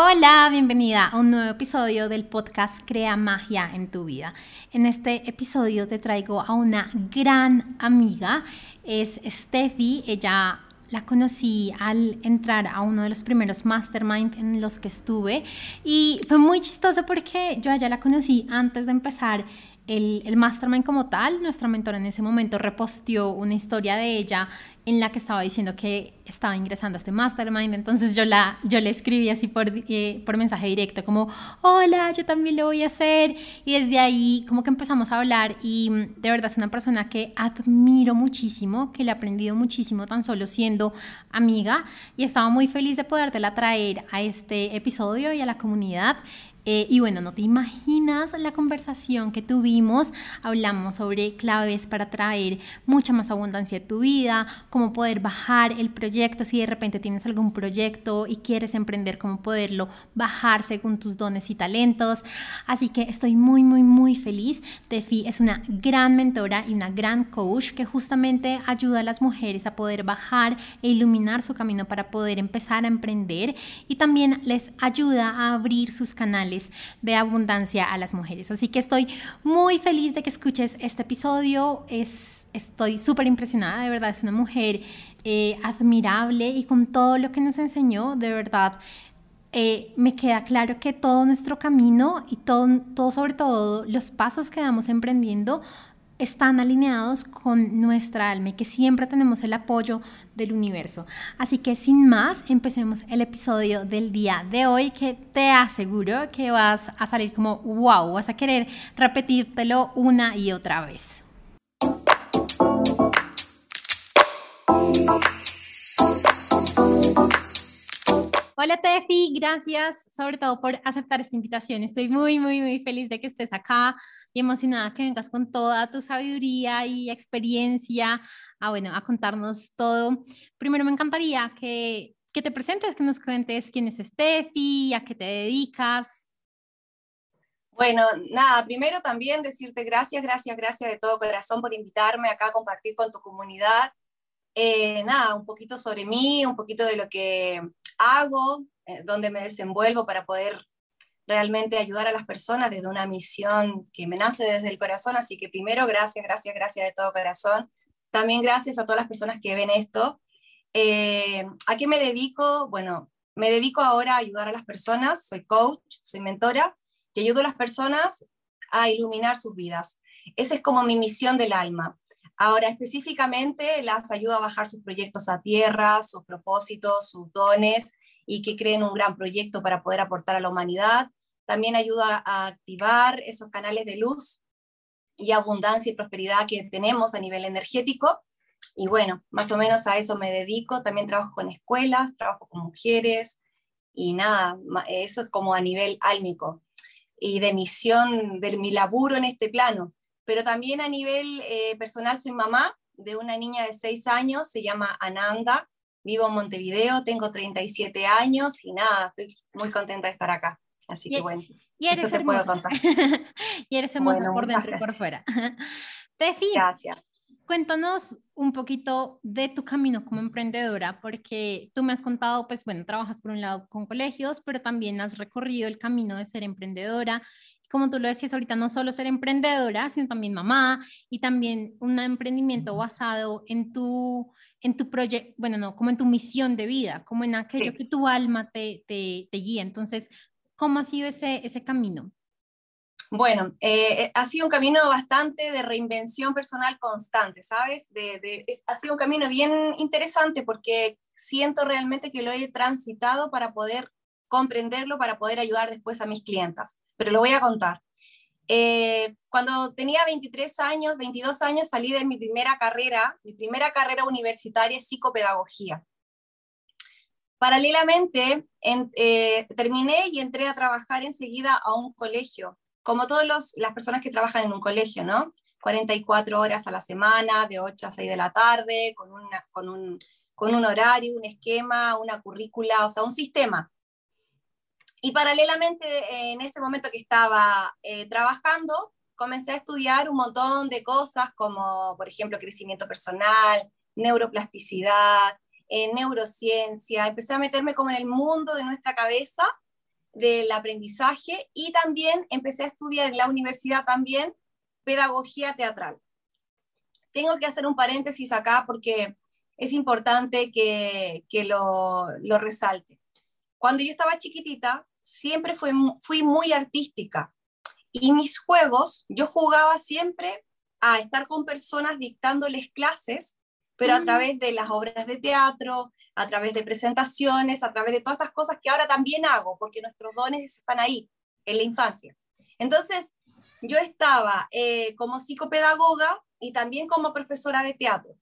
Hola, bienvenida a un nuevo episodio del podcast Crea Magia en tu vida. En este episodio te traigo a una gran amiga, es Steffi, ella la conocí al entrar a uno de los primeros mastermind en los que estuve y fue muy chistoso porque yo ya la conocí antes de empezar el, mastermind como tal, nuestra mentora en ese momento reposteó una historia de ella en la que estaba diciendo que estaba ingresando a este mastermind, entonces yo, la, yo le escribí así por, eh, por mensaje directo, como, hola, yo también lo voy a hacer, y desde ahí como que empezamos a hablar y mm, de verdad es una persona que admiro muchísimo, que le he aprendido muchísimo tan solo siendo amiga, y estaba muy feliz de podértela traer a este episodio y a la comunidad. Eh, y bueno, no te imaginas la conversación que tuvimos. Hablamos sobre claves para traer mucha más abundancia a tu vida, cómo poder bajar el proyecto si de repente tienes algún proyecto y quieres emprender, cómo poderlo bajar según tus dones y talentos. Así que estoy muy, muy, muy feliz. Tefi es una gran mentora y una gran coach que justamente ayuda a las mujeres a poder bajar e iluminar su camino para poder empezar a emprender y también les ayuda a abrir sus canales de abundancia a las mujeres. Así que estoy muy feliz de que escuches este episodio. Es, estoy súper impresionada, de verdad, es una mujer eh, admirable y con todo lo que nos enseñó, de verdad. Eh, me queda claro que todo nuestro camino y todo, todo, sobre todo los pasos que vamos emprendiendo están alineados con nuestra alma y que siempre tenemos el apoyo del universo. Así que sin más, empecemos el episodio del día de hoy que te aseguro que vas a salir como wow, vas a querer repetírtelo una y otra vez. Hola Tefi, gracias sobre todo por aceptar esta invitación. Estoy muy, muy, muy feliz de que estés acá y emocionada que vengas con toda tu sabiduría y experiencia a, bueno, a contarnos todo. Primero me encantaría que, que te presentes, que nos cuentes quién es Steffi, a qué te dedicas. Bueno, nada, primero también decirte gracias, gracias, gracias de todo corazón por invitarme acá a compartir con tu comunidad. Eh, nada, un poquito sobre mí, un poquito de lo que hago, eh, donde me desenvuelvo para poder realmente ayudar a las personas desde una misión que me nace desde el corazón. Así que primero, gracias, gracias, gracias de todo corazón. También gracias a todas las personas que ven esto. Eh, ¿A qué me dedico? Bueno, me dedico ahora a ayudar a las personas, soy coach, soy mentora, y ayudo a las personas a iluminar sus vidas. Esa es como mi misión del alma. Ahora, específicamente, las ayudo a bajar sus proyectos a tierra, sus propósitos, sus dones y que creen un gran proyecto para poder aportar a la humanidad. También ayuda a activar esos canales de luz y abundancia y prosperidad que tenemos a nivel energético. Y bueno, más o menos a eso me dedico. También trabajo con escuelas, trabajo con mujeres y nada, eso es como a nivel álmico y de misión de mi laburo en este plano pero también a nivel eh, personal soy mamá de una niña de 6 años, se llama Ananda, vivo en Montevideo, tengo 37 años y nada, estoy muy contenta de estar acá. Así que bueno, y eres eso te puedo contar. y eres hermosa por dentro y por fuera. Tefi, gracias. cuéntanos un poquito de tu camino como emprendedora, porque tú me has contado, pues bueno, trabajas por un lado con colegios, pero también has recorrido el camino de ser emprendedora como tú lo decías ahorita, no solo ser emprendedora, sino también mamá y también un emprendimiento basado en tu, en tu proyecto, bueno, no, como en tu misión de vida, como en aquello que tu alma te, te, te, guía. Entonces, ¿cómo ha sido ese, ese camino? Bueno, eh, eh, ha sido un camino bastante de reinvención personal constante, ¿sabes? De, de, eh, ha sido un camino bien interesante porque siento realmente que lo he transitado para poder comprenderlo, para poder ayudar después a mis clientas pero lo voy a contar. Eh, cuando tenía 23 años, 22 años, salí de mi primera carrera, mi primera carrera universitaria psicopedagogía. Paralelamente, eh, terminé y entré a trabajar enseguida a un colegio, como todas las personas que trabajan en un colegio, ¿no? 44 horas a la semana, de 8 a 6 de la tarde, con, un, con un horario, un esquema, una currícula, o sea, un sistema. Y paralelamente, en ese momento que estaba eh, trabajando, comencé a estudiar un montón de cosas como, por ejemplo, crecimiento personal, neuroplasticidad, eh, neurociencia. Empecé a meterme como en el mundo de nuestra cabeza del aprendizaje y también empecé a estudiar en la universidad también pedagogía teatral. Tengo que hacer un paréntesis acá porque es importante que, lo, lo, resalte. Cuando yo estaba chiquitita, siempre fui, fui muy artística y mis juegos, yo jugaba siempre a estar con personas dictándoles clases pero a través de las obras de teatro, a través de presentaciones, a través de todas estas cosas que ahora también hago, porque nuestros dones están ahí, en la infancia. Entonces, yo estaba eh, como psicopedagoga y también como profesora de teatro,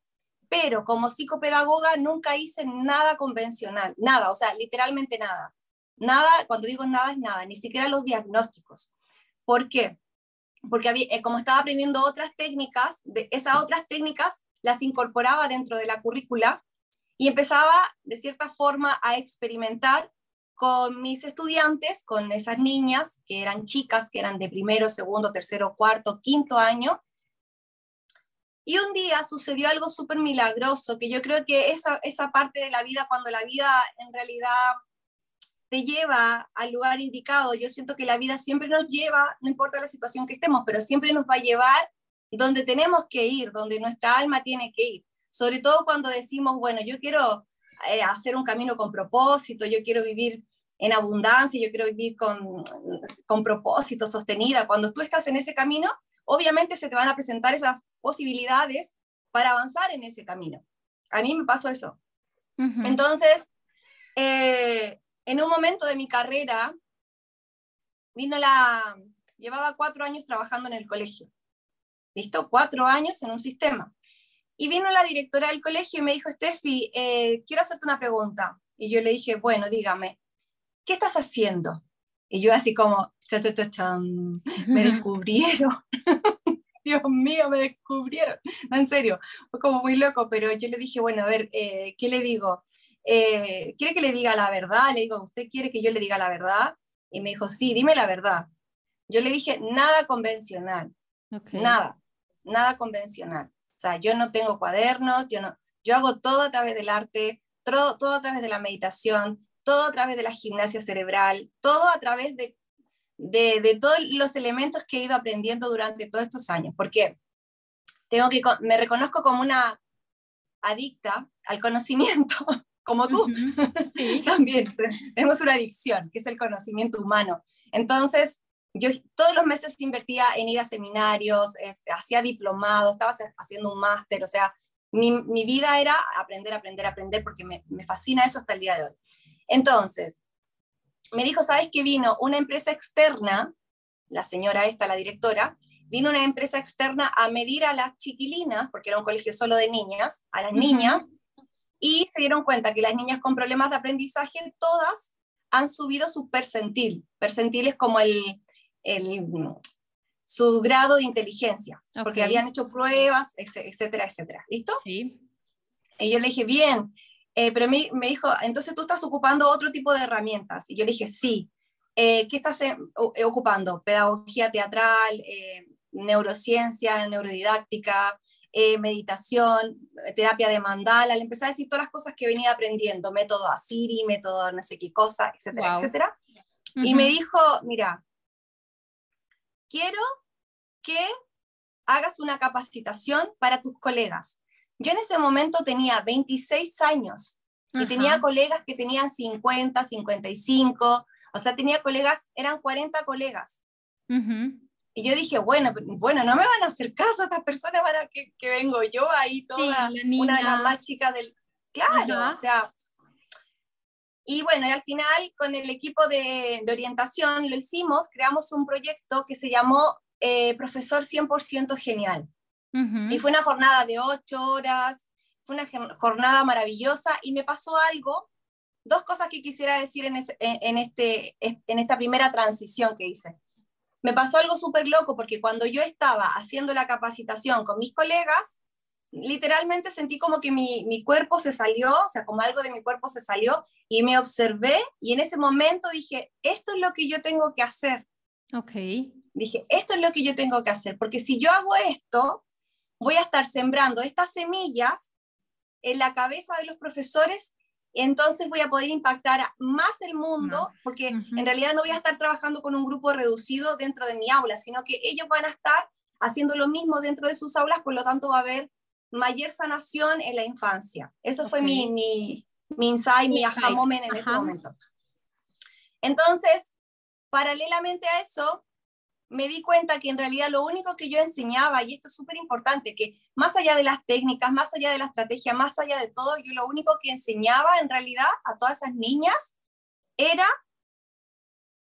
pero como psicopedagoga nunca hice nada convencional, nada, o sea, literalmente nada. Nada, cuando digo nada es nada, ni siquiera los diagnósticos. ¿Por qué? Porque había, eh, como estaba aprendiendo otras técnicas, de esas otras técnicas las incorporaba dentro de la currícula y empezaba de cierta forma a experimentar con mis estudiantes, con esas niñas que eran chicas, que eran de primero, segundo, tercero, cuarto, quinto año. Y un día sucedió algo súper milagroso, que yo creo que esa, esa parte de la vida, cuando la vida en realidad te lleva al lugar indicado, yo siento que la vida siempre nos lleva, no importa la situación que estemos, pero siempre nos va a llevar donde tenemos que ir, donde nuestra alma tiene que ir. Sobre todo cuando decimos, bueno, yo quiero eh, hacer un camino con propósito, yo quiero vivir en abundancia, yo quiero vivir con, con propósito, sostenida. Cuando tú estás en ese camino, obviamente se te van a presentar esas posibilidades para avanzar en ese camino. A mí me pasó eso. Entonces, eh, en un momento de mi carrera, vino la, llevaba cuatro años trabajando en el colegio. ¿listo? Cuatro años en un sistema. Y vino la directora del colegio y me dijo, Steffi, eh, quiero hacerte una pregunta. Y yo le dije, bueno, dígame, ¿qué estás haciendo? Y yo así como, cha, cha, cha, me descubrieron. Dios mío, me descubrieron. en serio, fue como muy loco, pero yo le dije, bueno, a ver, eh, ¿qué le digo? Eh, ¿Quiere que le diga la verdad? Le digo, ¿usted quiere que yo le diga la verdad? Y me dijo, sí, dime la verdad. Yo le dije, nada convencional, nada nada convencional. O sea, yo no tengo cuadernos, yo, no, yo hago todo a través del arte, todo, todo a través de la meditación, todo a través de la gimnasia cerebral, todo a través de, de, de todos los elementos que he ido aprendiendo durante todos estos años. Porque tengo que, me reconozco como una adicta al conocimiento, como tú. También tenemos una adicción, que es el conocimiento humano. Entonces, yo todos los meses invertía en ir a seminarios, este, hacía diplomados, estaba haciendo un máster, o sea, mi, mi, vida era aprender, aprender, aprender, porque me, me, fascina eso hasta el día de hoy. Entonces, me dijo, ¿sabes qué vino? Una empresa externa, la señora esta, la directora, vino una empresa externa a medir a las chiquilinas, porque era un colegio solo de niñas, a las niñas, y se dieron cuenta que las niñas con problemas de aprendizaje, todas han subido su percentil. Percentil es como el, su grado de inteligencia, porque habían hecho pruebas, etcétera, etcétera. ¿Listo? Sí. Y yo le dije, bien, eh, pero me, me, dijo, entonces tú estás ocupando otro tipo de herramientas. Y yo le dije, sí. Eh, ¿Qué estás eh, ocupando? Pedagogía teatral, neurociencia, neurodidáctica, meditación, terapia de mandala. Le empecé a decir todas las cosas que venía aprendiendo, método Asiri, método no sé qué cosa, etcétera, etcétera. Y me dijo, mira, quiero que hagas una capacitación para tus colegas. Yo en ese momento tenía 26 años y tenía colegas que tenían 50, 55, o sea, tenía colegas, eran 40 colegas. Y yo dije, bueno, bueno, no me van a hacer caso estas personas, van que, que vengo yo ahí toda, una de las más chicas del... Claro, o sea, y bueno, y al final con el equipo de, de orientación lo hicimos, creamos un proyecto que se llamó eh, Profesor 100% Genial. Y fue una jornada de ocho horas, fue una jornada maravillosa y me pasó algo, dos cosas que quisiera decir en, en, este, en esta primera transición que hice. Me pasó algo súper loco porque cuando yo estaba haciendo la capacitación con mis colegas, literalmente sentí como que mi, mi, cuerpo se salió, o sea, como algo de mi cuerpo se salió y me observé y en ese momento dije, esto es lo que yo tengo que hacer. Ok. Dije, esto es lo que yo tengo que hacer, porque si yo hago esto, voy a estar sembrando estas semillas en la cabeza de los profesores entonces voy a poder impactar más el mundo, porque en realidad no voy a estar trabajando con un grupo reducido dentro de mi aula, sino que ellos van a estar haciendo lo mismo dentro de sus aulas, por lo tanto va a haber mayor sanación en la infancia. Eso fue mi, mi, mi insight, mi aha moment en este momento. Entonces, paralelamente a eso, me di cuenta que en realidad lo único que yo enseñaba, y esto es súper importante, que más allá de las técnicas, más allá de la estrategia, más allá de todo, yo lo único que enseñaba en realidad a todas esas niñas era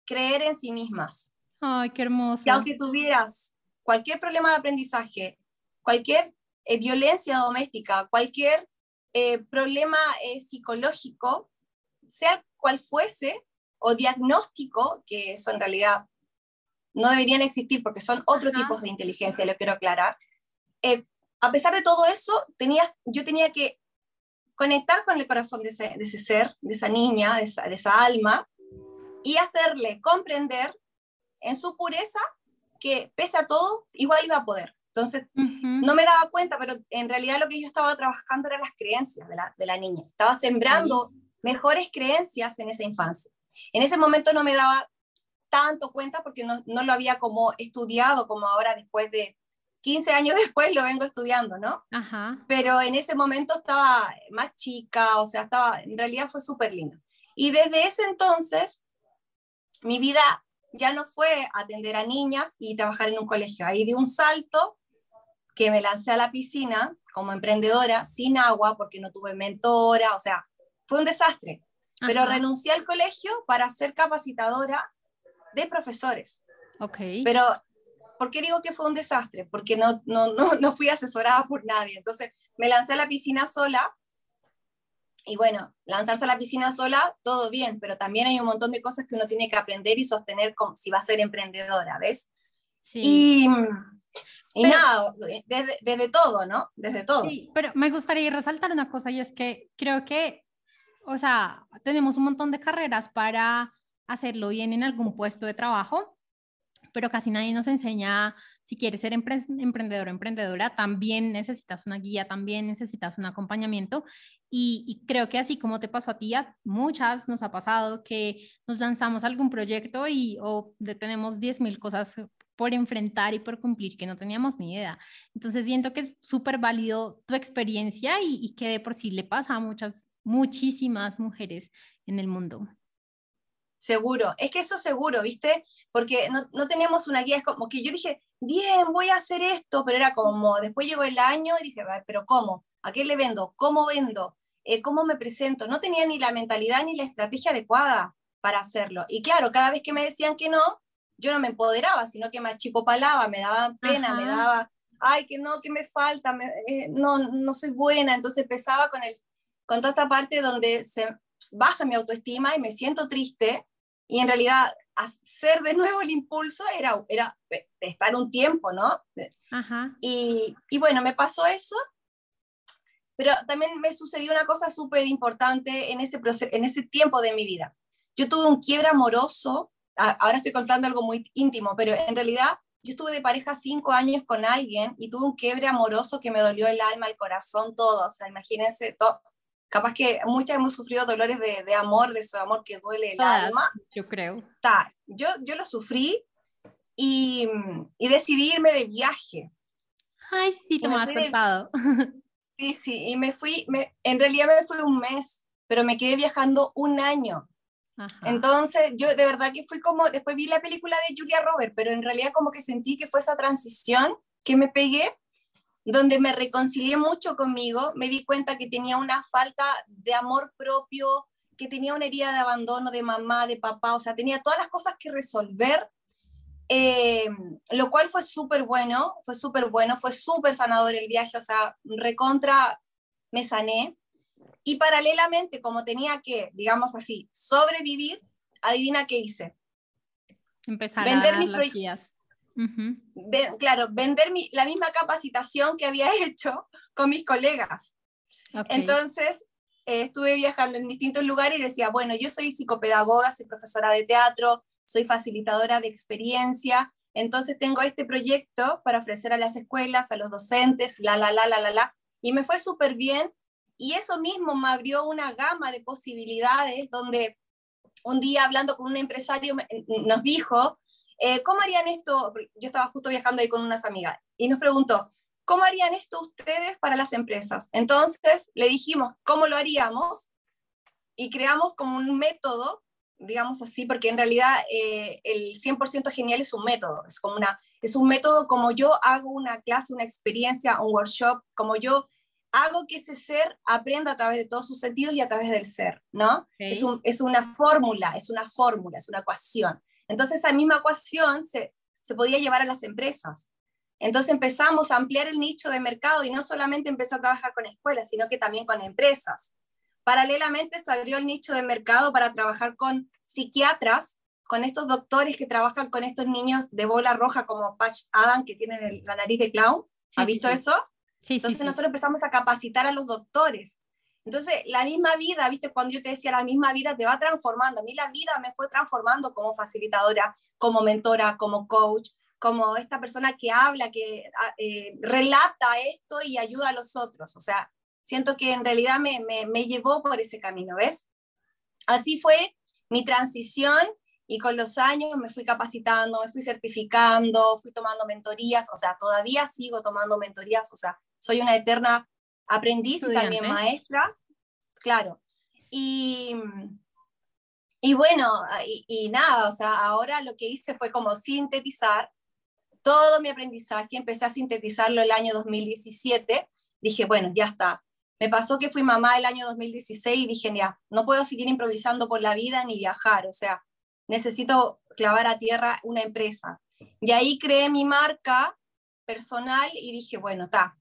creer en sí mismas. Ay, qué hermoso. Que aunque tuvieras cualquier problema de aprendizaje, cualquier eh, violencia doméstica, cualquier eh, problema eh, psicológico, sea cual fuese, o diagnóstico, que eso en realidad no deberían existir porque son otros tipos de inteligencia, lo quiero aclarar. a pesar de todo eso, tenía, yo tenía que conectar con el corazón de ese, de ese ser, de esa niña, de esa, de esa, alma, y hacerle comprender en su pureza que pese a todo, igual iba a poder. Entonces, no me daba cuenta, pero en realidad lo que yo estaba trabajando eran las creencias de la, de la niña. Estaba sembrando mejores creencias en esa infancia. En ese momento no me daba tanto cuenta porque no, no, lo había como estudiado como ahora después de 15 años después lo vengo estudiando, ¿no? Ajá. Pero en ese momento estaba más chica, o sea, estaba, en realidad fue súper lindo. Y desde ese entonces, mi vida ya no fue atender a niñas y trabajar en un colegio. Ahí di un salto que me lancé a la piscina como emprendedora sin agua porque no tuve mentora, o sea, fue un desastre. Pero renuncié al colegio para ser capacitadora de profesores. Ok. Pero, ¿por qué digo que fue un desastre? Porque no, no, no, no fui asesorada por nadie. Entonces, me lancé a la piscina sola y bueno, lanzarse a la piscina sola, todo bien, pero también hay un montón de cosas que uno tiene que aprender y sostener como, si va a ser emprendedora, ¿ves? Sí. Y, y nada, desde, desde, todo, ¿no? Desde todo. Sí, pero me gustaría resaltar una cosa y es que creo que, o sea, tenemos un montón de carreras para hacerlo bien en algún puesto de trabajo, pero casi nadie nos enseña si quieres ser emprendedor o emprendedora, también necesitas una guía, también necesitas un acompañamiento. Y, creo que así como te pasó a ti, a muchas nos ha pasado que nos lanzamos algún proyecto y o tenemos 10.000 cosas por enfrentar y por cumplir que no teníamos ni idea. Entonces siento que es súper válido tu experiencia y que de por sí le pasa a muchas, muchísimas mujeres en el mundo. Seguro, es que eso seguro, ¿viste? Porque no, no teníamos una guía, es como que yo dije, bien, voy a hacer esto, pero era como, después llegó el año y dije, pero ¿cómo? ¿A qué le vendo? ¿Cómo vendo? Eh, ¿Cómo me presento? No tenía ni la mentalidad ni la estrategia adecuada para hacerlo. Y claro, cada vez que me decían que no, yo no me empoderaba, sino que más chico palaba, me daba pena, me daba, ay, que no, que me falta, eh, no, no soy buena. Entonces empezaba con, el, con toda esta parte donde se, baja mi autoestima y me siento triste y en realidad hacer de nuevo el impulso era, era estar un tiempo, ¿no? Ajá. Y, y, bueno, me pasó eso, pero también me sucedió una cosa súper importante en ese, en ese tiempo de mi vida. Yo tuve un quiebre amoroso, ahora estoy contando algo muy íntimo, pero en realidad yo estuve de pareja cinco años con alguien y tuve un quiebre amoroso que me dolió el alma, el corazón, todo. O sea, imagínense, todo, capaz que muchas hemos sufrido dolores de, de amor, de su amor que duele el alma. Yo creo. yo, yo lo sufrí y, y decidí irme de viaje. Ay, sí, te me has contado. Sí, sí, y me fui, me, en realidad me fui un mes, pero me quedé viajando un año. Entonces, yo de verdad que fui como, después vi la película de Julia Roberts, pero en realidad como que sentí que fue esa transición que me pegué donde me reconcilié mucho conmigo, me di cuenta que tenía una falta de amor propio, que tenía una herida de abandono de mamá, de papá, o sea, tenía todas las cosas que resolver, eh, lo cual fue súper bueno, fue súper bueno, fue súper sanador el viaje, o sea, recontra me sané. Y paralelamente, como tenía que, digamos así, sobrevivir, adivina qué hice. Empezar Vender a mis claro, vender la misma capacitación que había hecho con mis colegas. Entonces, eh, estuve viajando en distintos lugares y decía, bueno, yo soy psicopedagoga, soy profesora de teatro, soy facilitadora de experiencia, entonces tengo este proyecto para ofrecer a las escuelas, a los docentes, la, la, la, la, la, la. Y me fue súper bien Y eso mismo me abrió una gama de posibilidades donde un día hablando con un empresario nos dijo, eh, ¿cómo harían esto? Yo estaba justo viajando ahí con unas amigas y nos preguntó, ¿cómo harían esto ustedes para las empresas? Entonces le dijimos, ¿cómo lo haríamos? Y creamos como un método, digamos así, porque en realidad eh, el 100% genial es un método, es como una, es un método como yo hago una clase, una experiencia, un workshop, como yo hago que ese ser aprenda a través de todos sus sentidos y a través del ser, ¿no? Es, es, una fórmula, es una fórmula, es una ecuación. Entonces esa misma ecuación se, se podía llevar a las empresas. Entonces empezamos a ampliar el nicho de mercado y no solamente empecé a trabajar con escuelas, sino que también con empresas. Paralelamente se abrió el nicho de mercado para trabajar con psiquiatras, con estos doctores que trabajan con estos niños de bola roja como Patch Adam, que tienen la nariz de clown. ¿Ha visto eso? Sí, Entonces nosotros empezamos a capacitar a los doctores. Entonces, la misma vida, viste, cuando yo te decía, la misma vida te va transformando. A mí la vida me fue transformando como facilitadora, como mentora, como coach, como esta persona que habla, que ah, eh, relata esto y ayuda a los otros. O sea, siento que en realidad me, me, llevó por ese camino, ¿ves? Así fue mi transición y con los años me fui capacitando, me fui certificando, fui tomando mentorías, o sea, todavía sigo tomando mentorías, o sea, soy una eterna aprendiz y también maestra, claro. Y, y bueno, y, y, nada, o sea, ahora lo que hice fue como sintetizar todo mi aprendizaje, empecé a sintetizarlo el año 2017, dije, bueno, ya está. Me pasó que fui mamá el año 2016 y dije, ya, no puedo seguir improvisando por la vida ni viajar, o sea, necesito clavar a tierra una empresa. Y ahí creé mi marca personal y dije, bueno, está,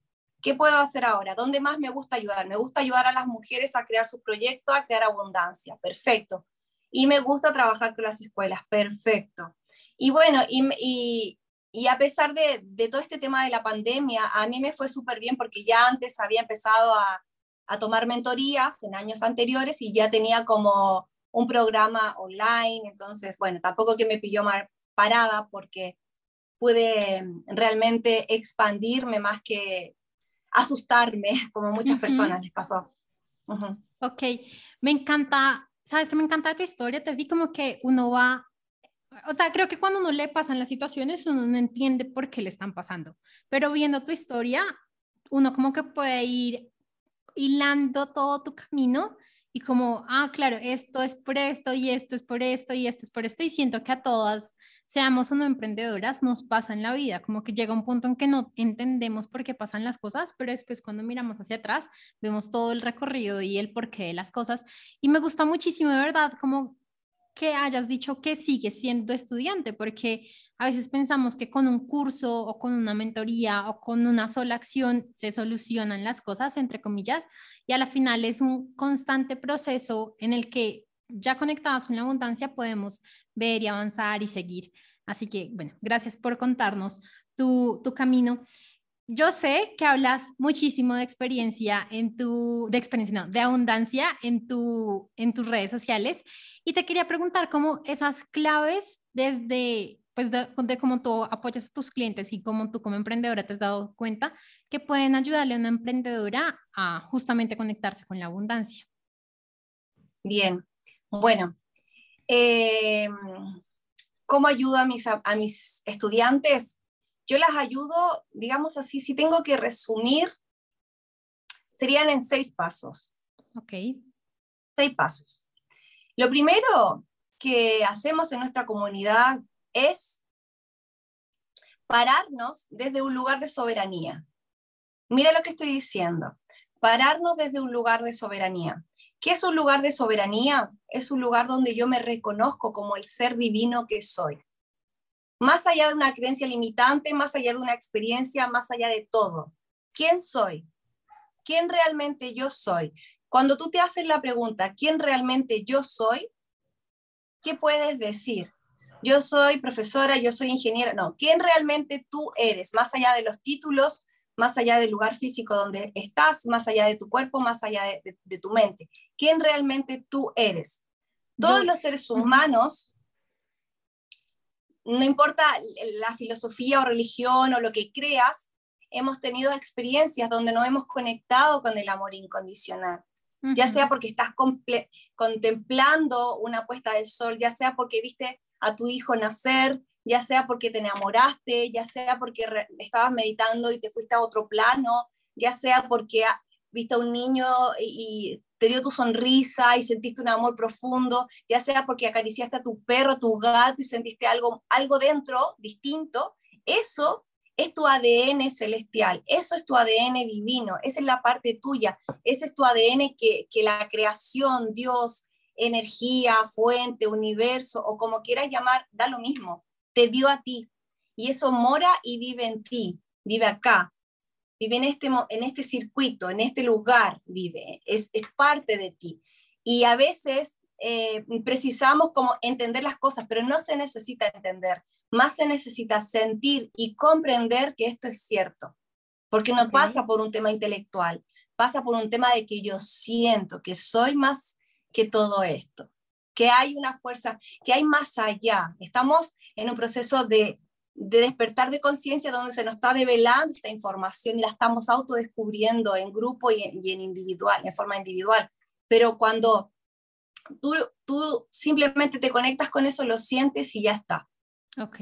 ¿qué puedo hacer ahora? ¿Dónde más me gusta ayudar? Me gusta ayudar a las mujeres a crear su proyecto, a crear abundancia, perfecto. Y me gusta trabajar con las escuelas, perfecto. Y bueno, y, y a pesar de, de, todo este tema de la pandemia, a mí me fue súper bien porque ya antes había empezado a, a, tomar mentorías en años anteriores y ya tenía como un programa online, entonces, bueno, tampoco que me pilló mal parada porque pude realmente expandirme más que asustarme, como muchas personas les pasó. Ok, me encanta, sabes que me encanta tu historia, te vi como que uno va o sea, creo que cuando uno le pasan las situaciones, uno no entiende por qué le están pasando, pero viendo tu historia, uno como que puede ir hilando todo tu camino y como, ah, claro, esto es por esto y esto es por esto y esto es por esto y siento que a todas, seamos o no emprendedoras, nos pasa en la vida, como que llega un punto en que no entendemos por qué pasan las cosas, pero después cuando miramos hacia atrás, vemos todo el recorrido y el porqué de las cosas. Y me gusta muchísimo, de verdad, como que hayas dicho que sigues siendo estudiante, porque a veces pensamos que con un curso o con una mentoría o con una sola acción se solucionan las cosas, entre comillas, y a la final es un constante proceso en el que ya conectadas con la abundancia podemos ver y avanzar y seguir. Así que, bueno, gracias por contarnos tu, tu camino. Yo sé que hablas muchísimo de experiencia en tu, de experiencia, no, de abundancia en, tu, en tus redes sociales y te quería preguntar cómo esas claves desde, pues de, cómo tú apoyas a tus clientes y cómo tú como emprendedora te has dado cuenta que pueden ayudarle a una emprendedora a justamente conectarse con la abundancia. Bien, bueno, em, ¿cómo ayudo a mis, a mis estudiantes? Yo las ayudo, digamos así, si tengo que resumir, serían en seis pasos. Ok. Seis pasos. Lo primero que hacemos en nuestra comunidad es pararnos desde un lugar de soberanía. Mira lo que estoy diciendo, pararnos desde un lugar de soberanía. ¿Qué es un lugar de soberanía? Es un lugar donde yo me reconozco como el ser divino que soy. Más allá de una creencia limitante, más allá de una experiencia, más allá de todo. ¿Quién soy? ¿Quién realmente yo soy? Cuando tú te haces la pregunta, ¿quién realmente yo soy? ¿Qué puedes decir? Yo soy profesora, yo soy ingeniera. No, ¿quién realmente tú eres? Más allá de los títulos, más allá del lugar físico donde estás, más allá de tu cuerpo, más allá de, tu mente. ¿Quién realmente tú eres? Todos los seres humanos, no importa la filosofía o religión o lo que creas, hemos tenido experiencias donde no hemos conectado con el amor incondicional. Ya sea porque estás contemplando una puesta de sol, ya sea porque viste a tu hijo nacer, ya sea porque te enamoraste, ya sea porque estabas meditando y te fuiste a otro plano, ya sea porque viste a un niño y, te dio tu sonrisa y sentiste un amor profundo, ya sea porque acariciaste a tu perro, tu gato y sentiste algo, algo dentro distinto, eso es tu ADN celestial, eso es tu ADN divino, esa es la parte tuya, ese es tu ADN que, que la creación, Dios, energía, fuente, universo o como quieras llamar, da lo mismo, te dio a ti. Y eso mora y vive en ti, vive acá, vive en este, en este circuito, en este lugar, vive, es, es parte de ti. Y a veces eh, precisamos como entender las cosas, pero no se necesita entender, más se necesita sentir y comprender que esto es cierto, porque no pasa por un tema intelectual, pasa por un tema de que yo siento que soy más que todo esto, que hay una fuerza, que hay más allá. Estamos en un proceso de de despertar de conciencia donde se nos está develando esta información y la estamos autodescubriendo en grupo y en, individual, en forma individual. Pero cuando tú, tú simplemente te conectas con eso, lo sientes y ya está. Ok,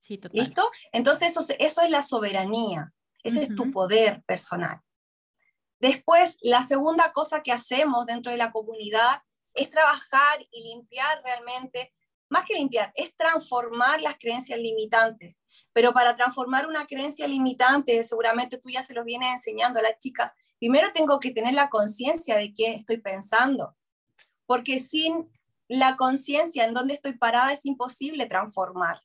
sí, total. ¿Listo? Entonces eso, eso es la soberanía, ese es tu poder personal. Después, la segunda cosa que hacemos dentro de la comunidad es trabajar y limpiar realmente más que limpiar, es transformar las creencias limitantes. Pero para transformar una creencia limitante, seguramente tú ya se lo vienes enseñando a las chicas, primero tengo que tener la conciencia de qué estoy pensando, porque sin la conciencia en dónde estoy parada es imposible transformar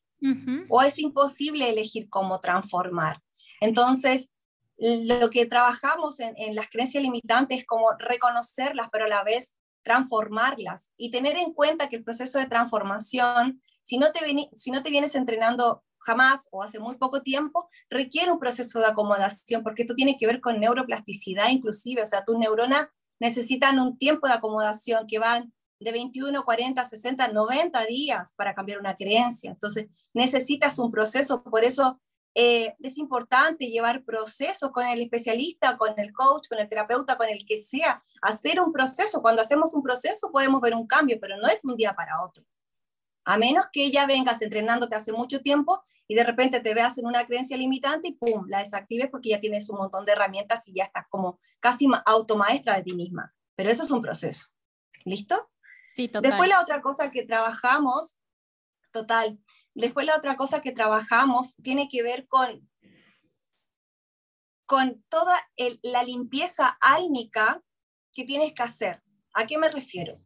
o es imposible elegir cómo transformar. Entonces, lo que trabajamos en, en, las creencias limitantes es como reconocerlas, pero a la vez transformarlas y tener en cuenta que el proceso de transformación, si no te, si no te vienes entrenando jamás o hace muy poco tiempo, requiere un proceso de acomodación, porque esto tiene que ver con neuroplasticidad inclusive, o sea, tus neuronas necesitan un tiempo de acomodación que van de 21, 40, 60, 90 días para cambiar una creencia. Entonces, necesitas un proceso, por eso eh, es importante llevar procesos con el especialista, con el coach, con el terapeuta, con el que sea, hacer un proceso. Cuando hacemos un proceso podemos ver un cambio, pero no es un día para otro. A menos que ya vengas entrenándote hace mucho tiempo y de repente te veas en una creencia limitante y pum, la desactives porque ya tienes un montón de herramientas y ya estás como casi automaestra de ti misma. Pero eso es un proceso. ¿Listo? Sí, total. Después la otra cosa que trabajamos, total, Después la otra cosa que trabajamos tiene que ver con, con toda la limpieza álmica que tienes que hacer. ¿A qué me refiero?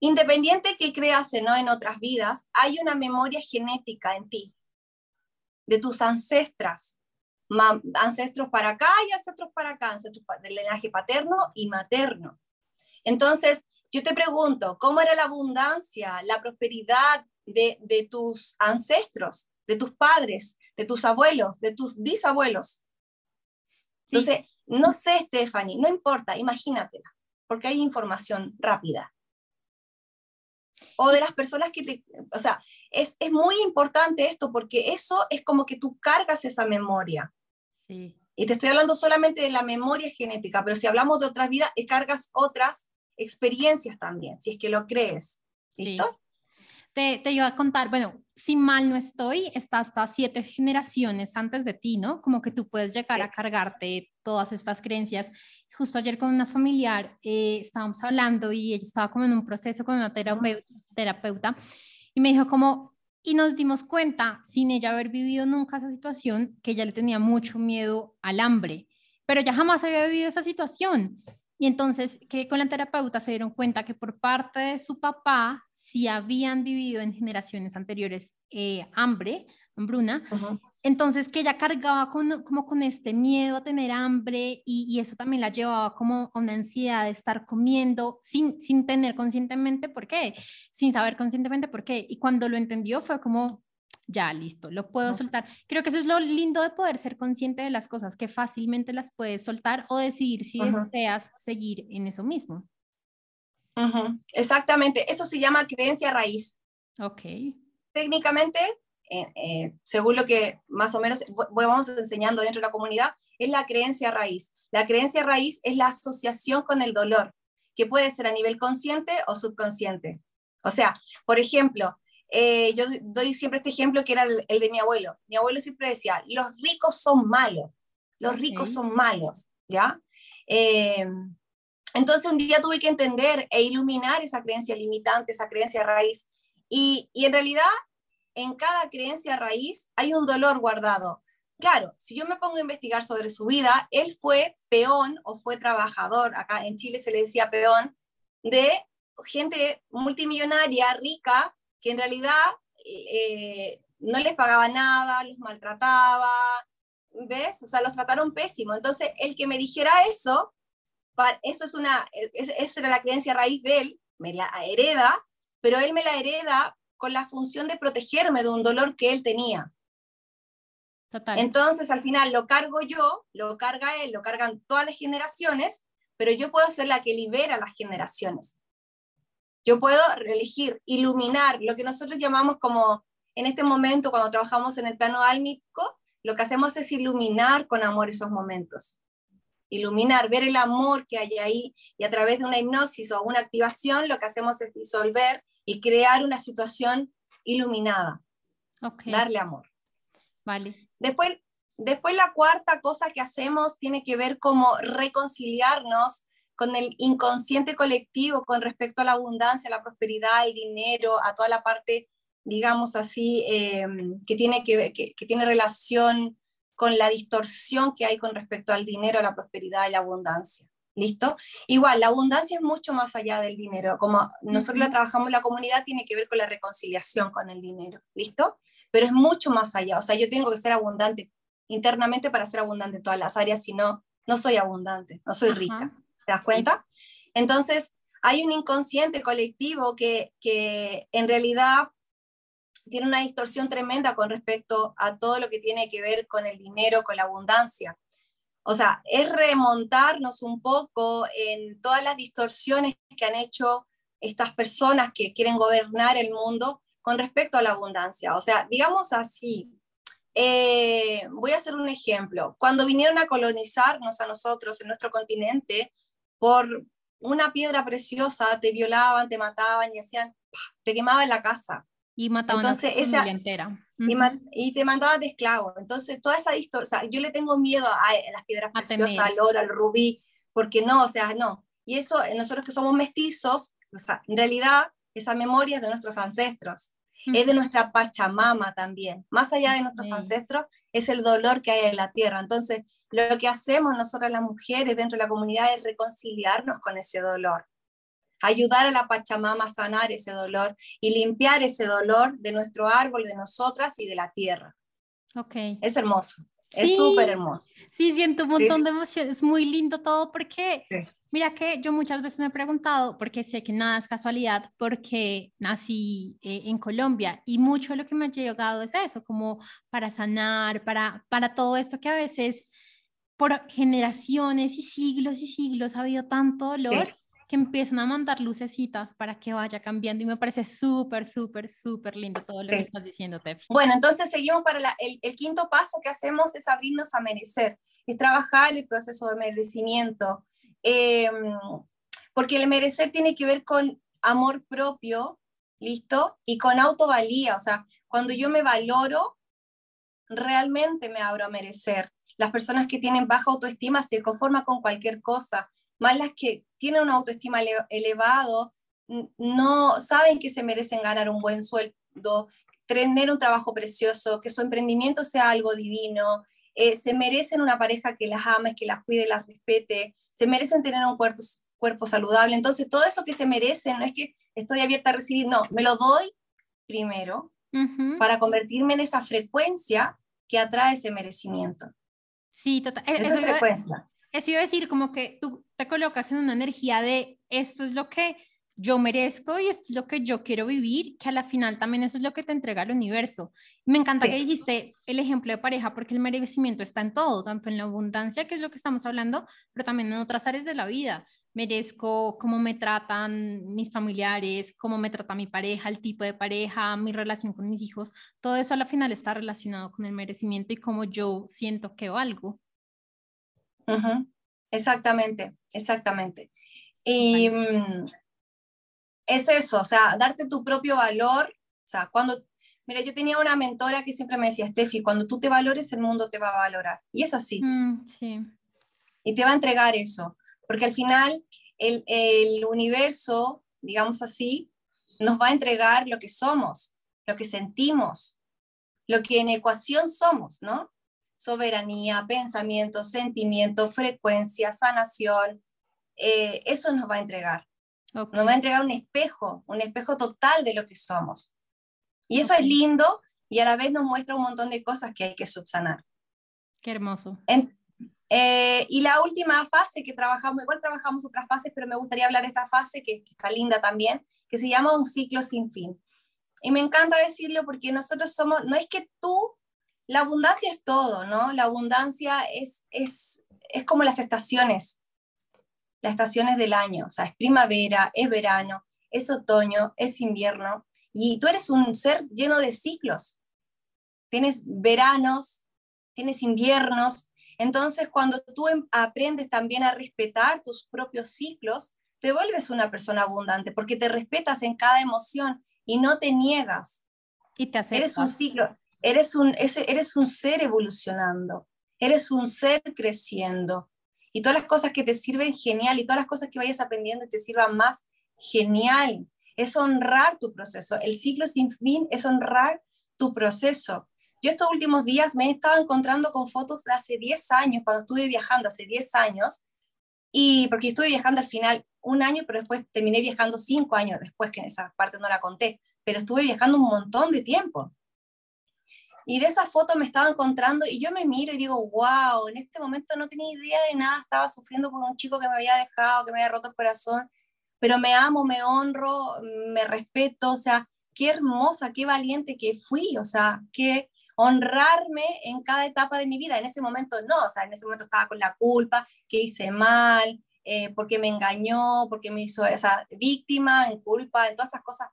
Independiente que creas no en otras vidas, hay una memoria genética en ti, de tus ancestras, ancestros para acá y ancestros para acá, ancestros del linaje paterno y materno. Entonces, yo te pregunto, ¿cómo era la abundancia, la prosperidad, de, tus ancestros, de tus padres, de tus abuelos, de tus bisabuelos. Entonces, no sé, Stephanie, no importa, imagínatela, porque hay información rápida. O de las personas que te, o sea, es, es muy importante esto porque eso es como que tú cargas esa memoria. Sí. Y te estoy hablando solamente de la memoria genética, pero si hablamos de otras vidas, cargas otras experiencias también, si es que lo crees. ¿Listo? Te, te iba a contar, bueno, si mal no estoy, está hasta siete generaciones antes de ti, ¿no? Como que tú puedes llegar a cargarte todas estas creencias. Justo ayer con una familiar eh, estábamos hablando y ella estaba como en un proceso con una terapeuta, terapeuta y me dijo como, y nos dimos cuenta, sin ella haber vivido nunca esa situación, que ella le tenía mucho miedo al hambre, pero ya jamás había vivido esa situación. Y entonces que con la terapeuta se dieron cuenta que por parte de su papá, si habían vivido en generaciones anteriores eh, hambre, hambruna, entonces que ella cargaba con, como con este miedo a tener hambre y, eso también la llevaba como a una ansiedad de estar comiendo sin, sin tener conscientemente por qué, sin saber conscientemente por qué. Y cuando lo entendió fue como, ya listo, lo puedo soltar. Creo que eso es lo lindo de poder ser consciente de las cosas, que fácilmente las puedes soltar o decidir si deseas seguir en eso mismo. Exactamente, eso se llama creencia raíz. Ok. Técnicamente eh, según lo que más o menos vamos enseñando dentro de la comunidad, es la creencia raíz. La creencia raíz es la asociación con el dolor, que puede ser a nivel consciente o subconsciente. O sea, por ejemplo, eh, yo doy siempre este ejemplo que era el, de mi abuelo. Mi abuelo siempre decía, los ricos son malos, los ricos son malos, ¿ya? Eh, entonces un día tuve que entender e iluminar esa creencia limitante, esa creencia raíz. Y, y en realidad, en cada creencia raíz hay un dolor guardado. Claro, si yo me pongo a investigar sobre su vida, él fue peón o fue trabajador, acá en Chile se le decía peón, de gente multimillonaria, rica, que en realidad eh, no les pagaba nada, los maltrataba, ¿ves? O sea, los trataron pésimo. Entonces, el que me dijera eso, eso es una, esa era la creencia raíz de él, me la hereda, pero él me la hereda con la función de protegerme de un dolor que él tenía. Entonces, al final lo cargo yo, lo carga él, lo cargan todas las generaciones, pero yo puedo ser la que libera las generaciones. Yo puedo elegir, iluminar lo que nosotros llamamos como, en este momento, cuando trabajamos en el plano álmico, lo que hacemos es iluminar con amor esos momentos. Iluminar, ver el amor que hay ahí y a través de una hipnosis o una activación lo que hacemos es disolver y crear una situación iluminada. Darle amor. Vale. Después, después la cuarta cosa que hacemos tiene que ver como reconciliarnos con el inconsciente colectivo con respecto a la abundancia, la prosperidad, el dinero, a toda la parte, digamos así, em, que, tiene que, que, que, tiene relación con la distorsión que hay con respecto al dinero, la prosperidad y la abundancia. ¿Listo? Igual, la abundancia es mucho más allá del dinero. Como nosotros la trabajamos la comunidad, tiene que ver con la reconciliación con el dinero. ¿Listo? pero es mucho más allá. O sea, yo tengo que ser abundante internamente para ser abundante en todas las áreas, si no, no soy abundante, no soy rica. ¿Te das cuenta? Entonces, hay un inconsciente colectivo que, que en realidad tiene una distorsión tremenda con respecto a todo lo que tiene que ver con el dinero, con la abundancia. O sea, es remontarnos un poco en todas las distorsiones que han hecho estas personas que quieren gobernar el mundo con respecto a la abundancia. O sea, digamos así, eh, voy a hacer un ejemplo. Cuando vinieron a colonizarnos a nosotros en nuestro continente, por una piedra preciosa, te violaban, te mataban y hacían, te quemaban la casa. Y mataban Entonces, a esa, entera. y, te mandaban de esclavo. Entonces, toda esa historia, o sea, yo le tengo miedo a, las piedras preciosas, al oro, al rubí, porque no, o sea, no. Y eso, nosotros que somos mestizos, o sea, en realidad, esa memoria es de nuestros ancestros es de nuestra Pachamama también. Más allá de nuestros ancestros, es el dolor que hay en la tierra. Entonces, lo que hacemos nosotras las mujeres dentro de la comunidad es reconciliarnos con ese dolor, ayudar a la Pachamama a sanar ese dolor y limpiar ese dolor de nuestro árbol, de nosotras y de la tierra. Okay. Es hermoso. Es súper hermoso. Sí, siento un montón de emociones. Es muy lindo todo porque, mira que yo muchas veces me he preguntado, porque sé que nada es casualidad, porque nací eh, en Colombia y mucho de lo que me ha llegado es eso, como para sanar, para, para todo esto que a veces por generaciones y siglos y siglos ha habido tanto dolor que empiezan a mandar lucecitas para que vaya cambiando y me parece súper, súper, súper lindo todo lo que estás diciendo, Tef. Bueno, entonces seguimos para el, el, quinto paso que hacemos es abrirnos a merecer, es trabajar el proceso de merecimiento, em, porque el merecer tiene que ver con amor propio, ¿listo? Y con autovalía, o sea, cuando yo me valoro, realmente me abro a merecer. Las personas que tienen baja autoestima se conforman con cualquier cosa, más las que tienen una autoestima elevado, no saben que se merecen ganar un buen sueldo, tener un trabajo precioso, que su emprendimiento sea algo divino, eh, se merecen una pareja que las ame, que las cuide, las respete, se merecen tener un cuerpo, cuerpo saludable. Entonces, todo eso que se merecen, no es que estoy abierta a recibir, no, me lo doy primero para convertirme en esa frecuencia que atrae ese merecimiento. Sí, total. E-, esa frecuencia. Eso iba a decir, como que tú te colocas en una energía de esto es lo que yo merezco y esto es lo que yo quiero vivir, que a la final también eso es lo que te entrega el universo. Me encanta que dijiste el ejemplo de pareja, porque el merecimiento está en todo, tanto en la abundancia, que es lo que estamos hablando, pero también en otras áreas de la vida. merezco cómo me tratan mis familiares, cómo me trata mi pareja, el tipo de pareja, mi relación con mis hijos, todo eso a la final está relacionado con el merecimiento y cómo yo siento que valgo. Exactamente, exactamente. Y mm, es eso, o sea, darte tu propio valor, o sea, cuando, mira, yo tenía una mentora que siempre me decía, Steffi, cuando tú te valores, el mundo te va a valorar. Y es así. Mm, sí. Y te va a entregar eso porque al final el, el universo, digamos así, nos va a entregar lo que somos, lo que sentimos, lo que en ecuación somos, ¿no? Soberanía, pensamiento, sentimiento, frecuencia, sanación, eh, eso nos va a entregar. Nos va a entregar un espejo, un espejo total de lo que somos. Y eso es lindo y a la vez nos muestra un montón de cosas que hay que subsanar. Qué hermoso. Eh, y la última fase que trabajamos, igual trabajamos otras fases, pero me gustaría hablar de esta fase que, está linda también, que se llama un ciclo sin fin. Y me encanta decirlo porque nosotros somos, no es que tú, la abundancia es todo, ¿no? La abundancia es, es, es como las estaciones, las estaciones del año, o sea, es primavera, es verano, es otoño, es invierno, y tú eres un ser lleno de ciclos. Tienes veranos, tienes inviernos, entonces, cuando tú em, aprendes también a respetar tus propios ciclos, te vuelves una persona abundante porque te respetas en cada emoción y no te niegas. Y te Eres un ciclo, eres un, eres un ser evolucionando, eres un ser creciendo. Y todas las cosas que te sirven genial y todas las cosas que vayas aprendiendo y te sirvan más genial. Es honrar tu proceso. El ciclo sin fin es honrar tu proceso. Yo estos últimos días me he estado encontrando con fotos de hace 10 años, cuando estuve viajando hace 10 años, y porque estuve viajando al final un año, pero después terminé viajando 5 años después, que en esa parte no la conté, pero estuve viajando un montón de tiempo. Y de esa foto me estaba encontrando y yo me miro y digo, wow, en este momento no tenía idea de nada, estaba sufriendo por un chico que me había dejado, que me había roto el corazón, pero me amo, me honro, me respeto, o sea, qué hermosa, qué valiente que fui, o sea, qué, honrarme en cada etapa de mi vida. En ese momento no, o sea, en ese momento estaba con la culpa, que hice mal, eh, porque me engañó, porque me hizo esa víctima, en culpa, en todas estas cosas.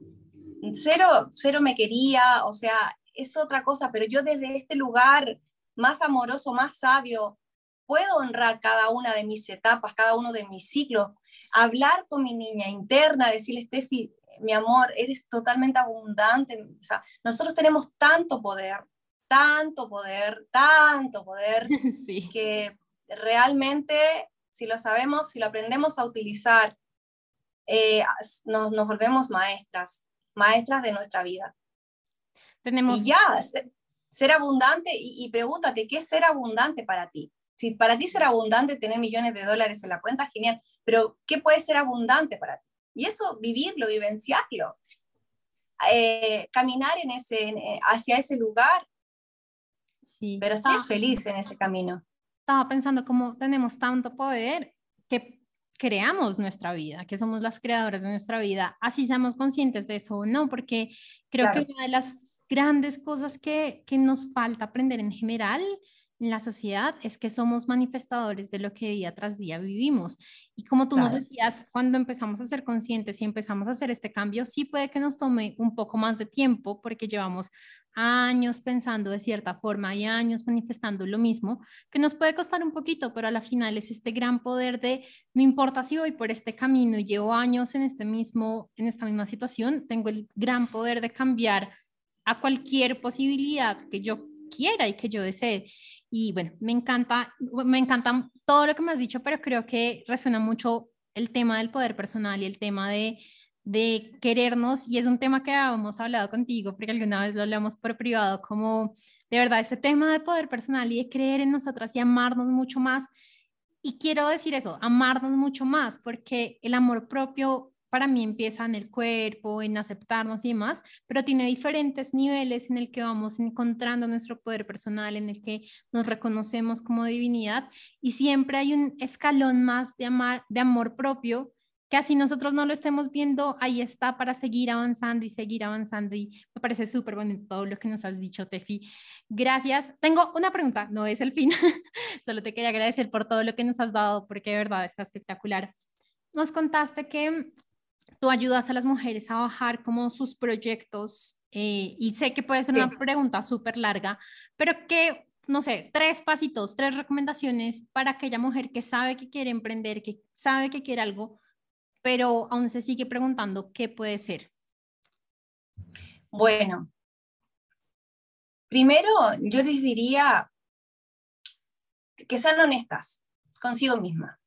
Cero, cero me quería, o sea, es otra cosa, pero yo desde este lugar más amoroso, más sabio, puedo honrar cada una de mis etapas, cada uno de mis ciclos, hablar con mi niña interna, decirle, Steffi, mi amor, eres totalmente abundante. O sea, nosotros tenemos tanto poder, tanto poder, tanto poder, que realmente si lo sabemos, si lo aprendemos a utilizar, eh, nos, nos, volvemos maestras, maestras de nuestra vida. Tenemos... Y ya, ser, abundante, y, y, pregúntate, ¿qué es ser abundante para ti? Si para ti ser abundante, tener millones de dólares en la cuenta, genial, pero ¿qué puede ser abundante para ti? Y eso, vivirlo, vivenciarlo, eh, caminar en ese, hacia ese lugar Sí. Pero ser feliz en ese camino. Estaba pensando cómo tenemos tanto poder que creamos nuestra vida, que somos las creadoras de nuestra vida, así seamos conscientes de eso o no, porque creo que una de las grandes cosas que, que nos falta aprender en general en la sociedad es que somos manifestadores de lo que día tras día vivimos. Y como tú nos decías, cuando empezamos a ser conscientes y empezamos a hacer este cambio, sí puede que nos tome un poco más de tiempo porque llevamos años pensando de cierta forma y años manifestando lo mismo, que nos puede costar un poquito, pero a la final es este gran poder de, no importa si voy por este camino y llevo años en, este mismo, en esta misma situación, tengo el gran poder de cambiar a cualquier posibilidad que yo quiera y que yo desee. Y bueno, me encanta, me encanta todo lo que me has dicho, pero creo que resuena mucho el tema del poder personal y el tema de de querernos y es un tema que hemos hablado contigo porque alguna vez lo hablamos por privado como de verdad ese tema de poder personal y de creer en nosotras y amarnos mucho más y quiero decir eso, amarnos mucho más porque el amor propio para mí empieza en el cuerpo, en aceptarnos y demás, pero tiene diferentes niveles en el que vamos encontrando nuestro poder personal, en el que nos reconocemos como divinidad y siempre hay un escalón más de amar, de amor propio que así nosotros no lo estemos viendo, ahí está para seguir avanzando y seguir avanzando. Y me parece súper bonito todo lo que nos has dicho, Tefi. Gracias. Tengo una pregunta, no es el fin, solo te quería agradecer por todo lo que nos has dado, porque de verdad está espectacular. nos contaste que tú ayudas a las mujeres a bajar como sus proyectos eh, y sé que puede ser una pregunta súper larga, pero que, no sé, tres pasitos, tres recomendaciones para aquella mujer que sabe que quiere emprender, que sabe que quiere algo, pero aún se sigue preguntando qué puede ser. Bueno, primero yo les diría que sean honestas consigo misma.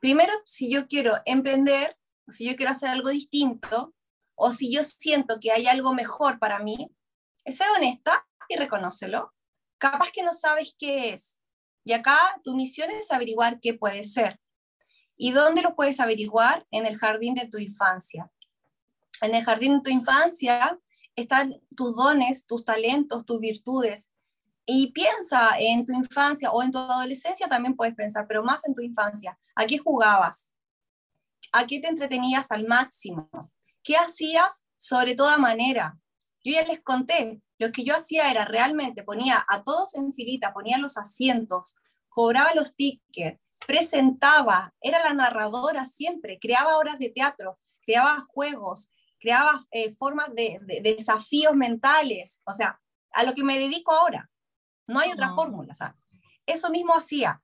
Primero, si yo quiero emprender, si yo quiero hacer algo distinto, o si yo siento que hay algo mejor para mí, sé honesta y reconócelo. Capaz que no sabes qué es. Y acá tu misión es averiguar qué puede ser. ¿Y dónde lo puedes averiguar? En el jardín de tu infancia. En el jardín de tu infancia están tus dones, tus talentos, tus virtudes. Y piensa en tu infancia o en tu adolescencia también puedes pensar, pero más en tu infancia. ¿A qué jugabas? ¿A qué te entretenías al máximo? ¿Qué hacías sobre toda manera? Yo ya les conté, lo que yo hacía era realmente ponía a todos en filita, ponía los asientos, cobraba los tickets, presentaba, era la narradora siempre, creaba horas de teatro, creaba juegos, creaba eh, formas de, desafíos mentales, o sea, a lo que me dedico ahora. No hay otra fórmula, o sea, eso mismo hacía.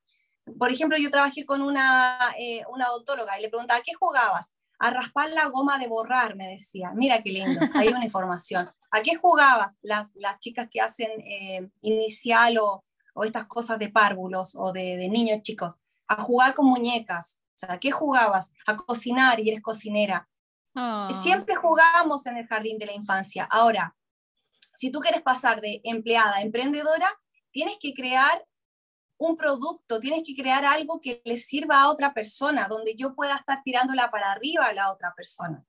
Por ejemplo, yo trabajé con una, eh, una odontóloga y le preguntaba, ¿qué jugabas? A raspar la goma de borrar, me decía. Mira qué lindo, hay una información. ¿A qué jugabas las, las chicas que hacen eh, inicial o, o, estas cosas de párvulos o de, de niños chicos? A jugar con muñecas. O sea, ¿a qué jugabas? A cocinar y eres cocinera. Ah. Siempre jugamos en el jardín de la infancia. Ahora, si tú quieres pasar de empleada a emprendedora, tienes que crear un producto, tienes que crear algo que le sirva a otra persona, donde yo pueda estar tirándola para arriba a la otra persona.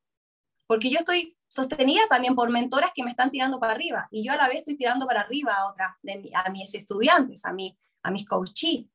Porque yo estoy sostenida también por mentoras que me están tirando para arriba y yo a la vez estoy tirando para arriba a otras, a mis estudiantes, a, mí, a mis coachees,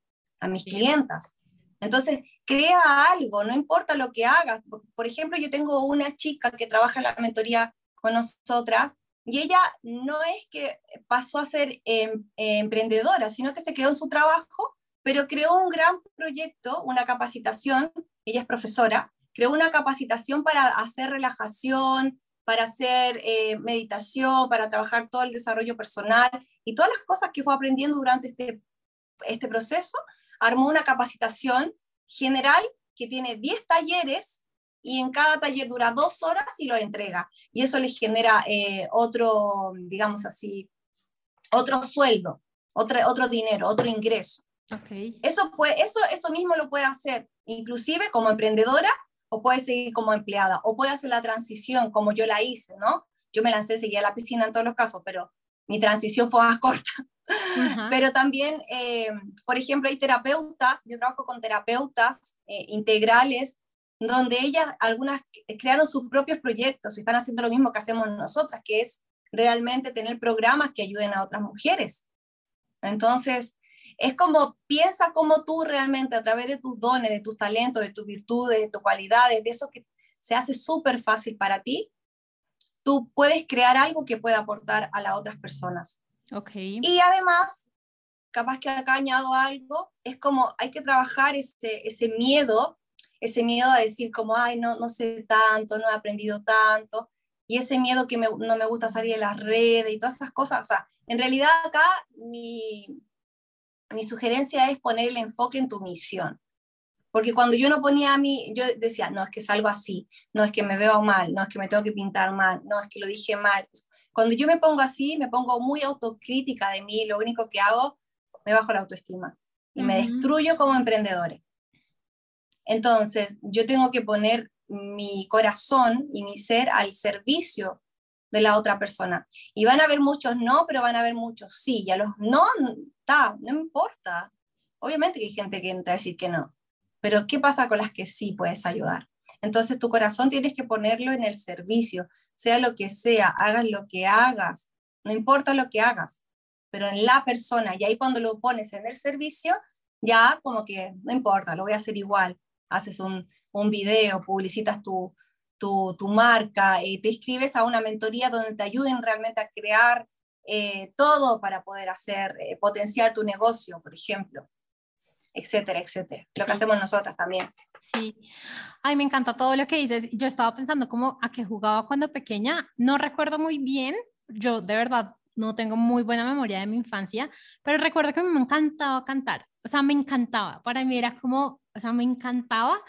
a mis clientas. Entonces, crea algo, no importa lo que hagas. Por ejemplo, yo tengo una chica que trabaja en la mentoría con nosotras y ella no es que pasó a ser em, emprendedora, sino que se quedó en su trabajo, pero creó un gran proyecto, una capacitación, ella es profesora, creó una capacitación para hacer relajación, para hacer eh, meditación, para trabajar todo el desarrollo personal y todas las cosas que fue aprendiendo durante este, este proceso, armó una capacitación general que tiene 10 talleres y en cada taller dura dos horas y lo entrega. Y eso le genera eh, otro, digamos así, otro sueldo, otro, otro dinero, otro ingreso. Okay. Eso, puede, eso, eso mismo lo puede hacer inclusive como emprendedora o puede seguir como empleada o puede hacer la transición como yo la hice, ¿no? Yo me lancé, seguía a la piscina en todos los casos, pero mi transición fue más corta. Pero también, eh, por ejemplo, hay terapeutas, yo trabajo con terapeutas eh, integrales, donde ellas, algunas crearon sus propios proyectos y están haciendo lo mismo que hacemos nosotras, que es realmente tener programas que ayuden a otras mujeres. Entonces, es como piensa como tú realmente a través de tus dones, de tus talentos, de tus virtudes, de tus cualidades, de eso que se hace súper fácil para ti, tú puedes crear algo que pueda aportar a las otras personas. Okay. Y además, capaz que acá añado algo, es como hay que trabajar ese, ese miedo, ese miedo a decir como, ay, no, no sé tanto, no he aprendido tanto, y ese miedo que no me gusta salir de las redes y todas esas cosas. O sea, en realidad acá mi, mi sugerencia es poner el enfoque en tu misión. Porque cuando yo no ponía a mí, yo decía, no, es que salgo así, no es que me veo mal, no es que me tengo que pintar mal, no es que lo dije mal. Cuando yo me pongo así, me pongo muy autocrítica de mí, lo único que hago, me bajo la autoestima y me destruyo como emprendedor. Entonces, yo tengo que poner mi corazón y mi ser al servicio de la otra persona. Y van a haber muchos no, pero van a haber muchos sí. Y a los no, está, no importa. Obviamente que hay gente que te va a decir que no. Pero ¿qué pasa con las que sí puedes ayudar? Entonces tu corazón tienes que ponerlo en el servicio, sea lo que sea, hagas lo que hagas, no importa lo que hagas, pero en la persona. Y ahí cuando lo pones en el servicio, ya como que no importa, lo voy a hacer igual. Haces un, un video, publicitas tu, tu, tu marca, eh, te inscribes a una mentoría donde te ayuden realmente a crear eh, todo para poder hacer, eh, potenciar tu negocio, por ejemplo. etcétera, etcétera. Lo que hacemos nosotras también. Sí. Ay, me encanta todo lo que dices. Yo estaba pensando como a qué jugaba cuando pequeña. No recuerdo muy bien. Yo de verdad no tengo muy buena memoria de mi infancia, pero recuerdo que me encantaba cantar. O sea, me encantaba. Para mí era como, o sea, me encantaba.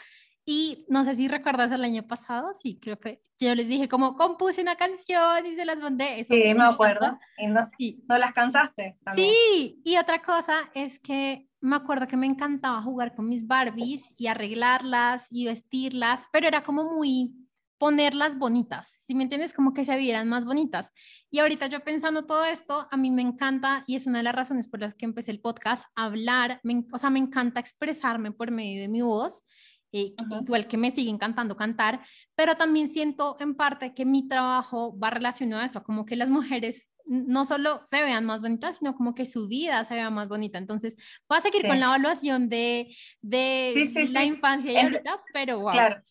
Y no sé si recuerdas el año pasado, sí, creo que yo les dije como compuse una canción y se las mandé. Eso sí, me acuerdo. Y no, sí. no las cantaste también. Sí, y otra cosa es que me acuerdo que me encantaba jugar con mis Barbies y arreglarlas y vestirlas, pero era como muy ponerlas bonitas, si me entiendes, como que se vieran más bonitas. Y ahorita yo pensando todo esto, a mí me encanta y es una de las razones por las que empecé el podcast, hablar, o sea, me encanta expresarme por medio de mi voz, eh, igual que me sigue encantando cantar, pero también siento en parte que mi trabajo va relacionado a eso, como que las mujeres no solo se vean más bonitas, sino como que su vida se vea más bonita. Entonces, voy a seguir con la evaluación de, de la infancia y ahorita, pero wow. Claro.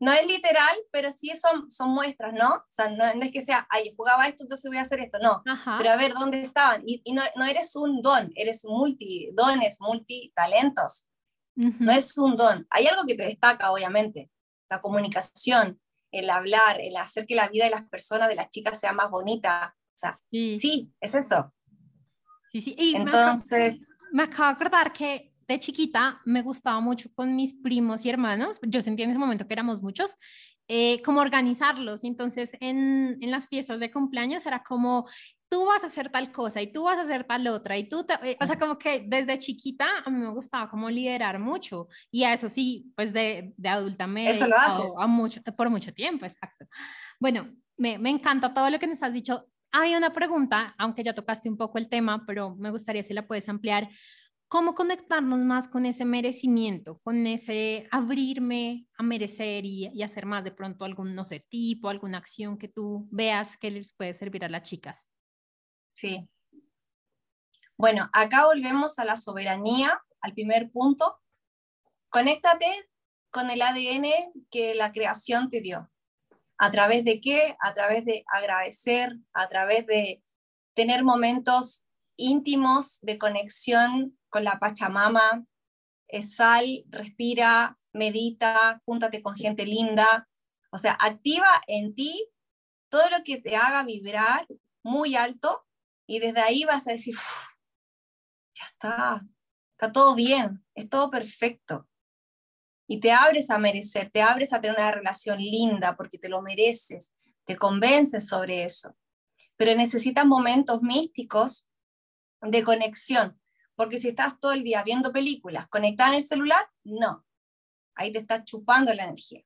No es literal, pero sí son, son muestras, ¿no? O sea, no, es que sea, ay, jugaba esto, entonces voy a hacer esto, no. Pero a ver, ¿dónde estaban? Y, no, no, eres un don, eres multi dones, multitalentos. No es un don. Hay algo que te destaca, obviamente, la comunicación, el hablar, el hacer que la vida de las personas, de las chicas, sea más bonita, o sea, sí, es eso. Sí, sí. Y Entonces... Me acabo, de acordar que de chiquita me gustaba mucho con mis primos y hermanos, yo sentía en ese momento que éramos muchos, eh, como organizarlos. Entonces, en, en, las fiestas de cumpleaños era como, tú vas a hacer tal cosa y tú vas a hacer tal otra y tú, te, eh, o sea, como que desde chiquita a mí me gustaba como liderar mucho y a eso sí, pues de, de adulta me eso lo a mucho, por mucho tiempo, exacto. Bueno, me, me encanta todo lo que nos has dicho. Hay una pregunta, aunque ya tocaste un poco el tema, pero me gustaría si la puedes ampliar. ¿Cómo conectarnos más con ese merecimiento, con ese abrirme a merecer y, hacer más de pronto algún, no sé, tipo, alguna acción que tú veas que les puede servir a las chicas? Sí. Bueno, acá volvemos a la soberanía, al primer punto. Conéctate con el ADN que la creación te dio. ¿A través de qué? A través de agradecer, a través de tener momentos íntimos de conexión con la Pachamama. Sal, respira, medita, júntate con gente linda. O sea, activa en ti todo lo que te haga vibrar muy alto y desde ahí vas a decir, ya está, está todo bien, es todo perfecto y te abres a merecer, te abres a tener una relación linda porque te lo mereces, te convences sobre eso. Pero necesitas momentos místicos de conexión, porque si estás todo el día viendo películas conectada en el celular, no, ahí te estás chupando la energía.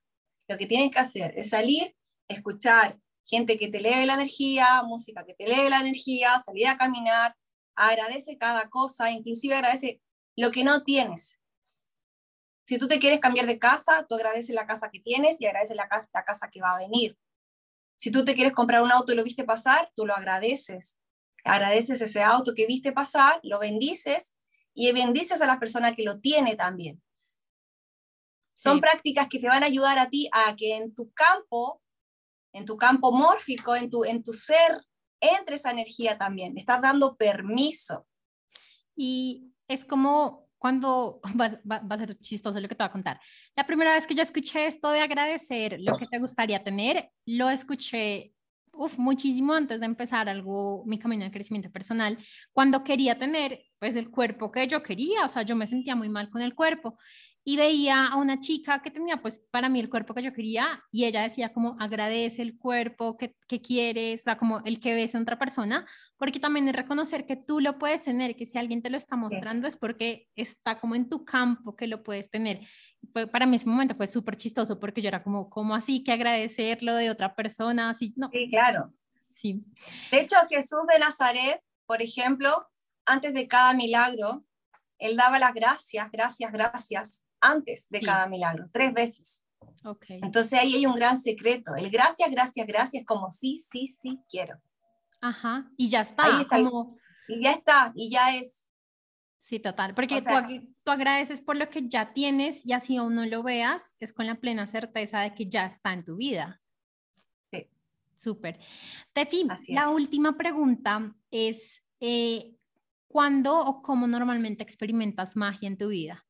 Lo que tienes que hacer es salir, escuchar gente que te eleve la energía, música que te eleve la energía, salir a caminar, agradece cada cosa, inclusive agradece lo que no tienes, si tú te quieres cambiar de casa, tú agradeces la casa que tienes y agradeces la, la casa que va a venir. Si tú te quieres comprar un auto y lo viste pasar, tú lo agradeces. Agradeces ese auto que viste pasar, lo bendices y bendices a la persona que lo tiene también. Son prácticas que te van a ayudar a ti a que en tu campo, en tu campo mórfico, en tu, en tu ser, entre esa energía también. estás dando permiso. Y es como cuando va, a ser chistoso lo que te voy a contar. La primera vez que yo escuché esto de agradecer lo que te gustaría tener, lo escuché uf, muchísimo antes de empezar algo, mi camino de crecimiento personal, cuando quería tener pues el cuerpo que yo quería, o sea, yo me sentía muy mal con el cuerpo y veía a una chica que tenía pues para mí el cuerpo que yo quería y ella decía como agradece el cuerpo que, que quieres, o sea, como el que ves en otra persona, porque también es reconocer que tú lo puedes tener, que si alguien te lo está mostrando es porque está como en tu campo que lo puedes tener. Fue, para mí ese momento fue súper chistoso porque yo era como, ¿cómo así que agradecerlo de otra persona? Así, no. Sí, claro. Sí. De hecho, Jesús de Nazaret, por ejemplo, antes de cada milagro, él daba las gracias, gracias, gracias antes de cada milagro, tres veces. Okay. Entonces ahí hay un gran secreto. El gracias, gracias, gracias, como sí, sí, sí, quiero. Ajá, y ya está. Ahí está como... Y ya está, y ya es. Sí, total, porque tú, tú, agradeces por lo que ya tienes y así aún no lo veas, es con la plena certeza de que ya está en tu vida. Sí. Súper. Tefi, la última pregunta es, eh, ¿cuándo o cómo normalmente experimentas magia en tu vida?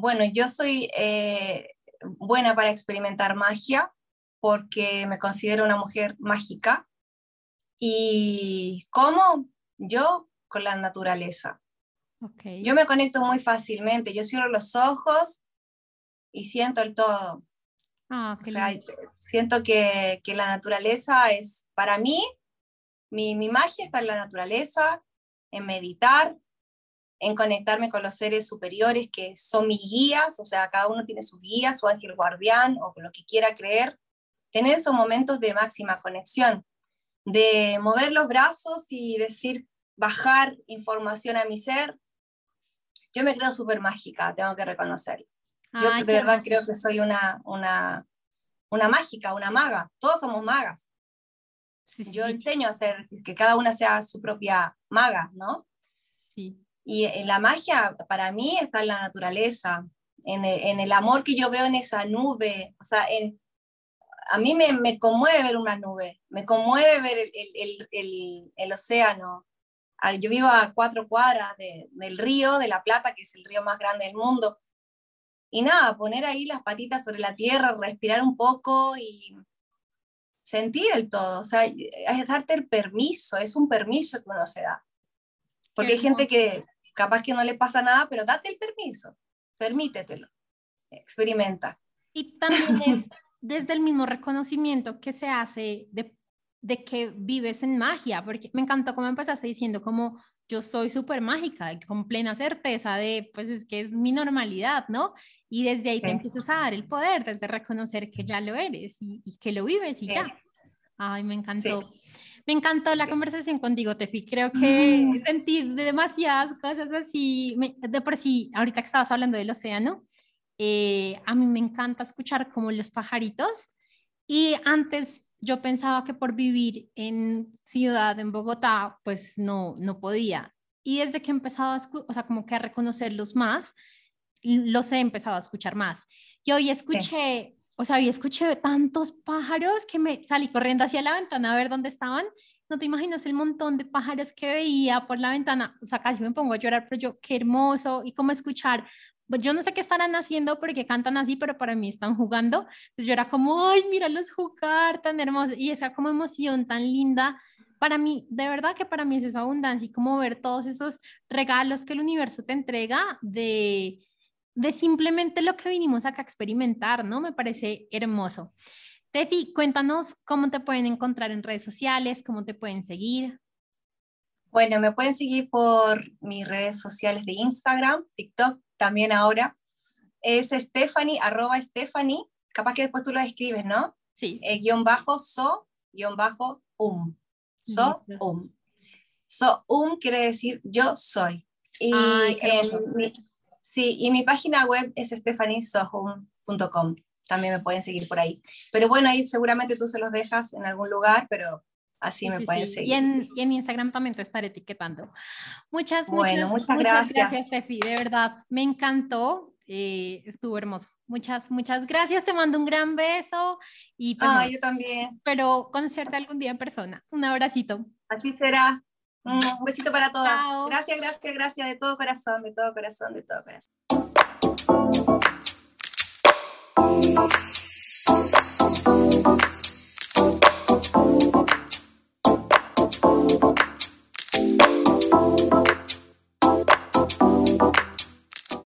Bueno, yo soy eh, buena para experimentar magia porque me considero una mujer mágica. ¿Y cómo? Yo con la naturaleza. Okay. Yo me conecto muy fácilmente, yo cierro los ojos y siento el todo. Ah, o sea, siento que, que, la naturaleza es, para mí, mi, mi magia está en la naturaleza, en meditar, en conectarme con los seres superiores que son mis guías, o sea, cada uno tiene su guía, su ángel guardián o lo que quiera creer, tener esos momentos de máxima conexión, de mover los brazos y decir, bajar información a mi ser. Yo me creo súper mágica, tengo que reconocerlo. Yo de verdad creo que soy una, una, una mágica, una maga, todos somos magas. Yo enseño a hacer que cada una sea su propia maga, ¿no? Sí. Y en la magia para mí está en la naturaleza, en el, amor que yo veo en esa nube. O sea, en, a mí me, me, conmueve ver una nube, me conmueve ver el, el, el océano. Ah, yo vivo a cuatro cuadras del río de la Plata, que es el río más grande del mundo. Y nada, poner ahí las patitas sobre la tierra, respirar un poco y sentir el todo. O sea, es darte el permiso, es un permiso que uno se da. Porque hay gente que, capaz que no le pasa nada, pero date el permiso, permítetelo, experimenta. Y también es desde el mismo reconocimiento que se hace de, de que vives en magia, porque me encantó cómo empezaste diciendo como yo soy súper mágica, y con plena certeza de, pues es que es mi normalidad, ¿no? Y desde ahí te empiezas a dar el poder, desde reconocer que ya lo eres y, que lo vives y ya. Ay, me encantó. Me encantó la conversación contigo, Tefi. Creo que mm. sentí demasiadas cosas así. De por sí, ahorita que estabas hablando del océano, eh, a mí me encanta escuchar como los pajaritos. Y antes yo pensaba que por vivir en ciudad, en Bogotá, pues no, no podía. Y desde que he empezado a, o sea, como que a reconocerlos más, los he empezado a escuchar más. Y hoy escuché o sea, había escuché tantos pájaros que me salí corriendo hacia la ventana a ver dónde estaban. No te imaginas el montón de pájaros que veía por la ventana. O sea, casi me pongo a llorar, pero yo, qué hermoso. Y cómo escuchar. Pues yo no sé qué estarán haciendo porque cantan así, pero para mí están jugando. Pues yo era como, ay, míralos jugar, tan hermoso. Y esa como emoción tan linda. Para mí, de verdad que para mí es esa abundancia y como ver todos esos regalos que el universo te entrega de de simplemente lo que vinimos acá a experimentar, ¿no? Me parece hermoso. Tefi, cuéntanos cómo te pueden encontrar en redes sociales, cómo te pueden seguir. Bueno, me pueden seguir por mis redes sociales de Instagram, TikTok, también ahora. Es Stephanie, arroba Stephanie, capaz que después tú lo escribes, ¿no? Sí. Eh, guion bajo so, guion bajo um. So, um. So, um quiere decir yo soy. Y en mi, Sí, y mi página web es stephaniesohum.com. También me pueden seguir por ahí. Pero bueno, ahí seguramente tú se los dejas en algún lugar, pero así me pueden seguir. Y en, y en, Instagram también te estaré etiquetando. Muchas, bueno, muchas, muchas, gracias. gracias, Steffi. De verdad, me encantó. Eh, estuvo hermoso. Muchas, muchas gracias. Te mando un gran beso. Y pues, ah, yo también. Espero conocerte algún día en persona. Un abracito. Así será. Un besito para todas. Gracias, gracias, gracias de todo corazón, de todo corazón, de todo corazón.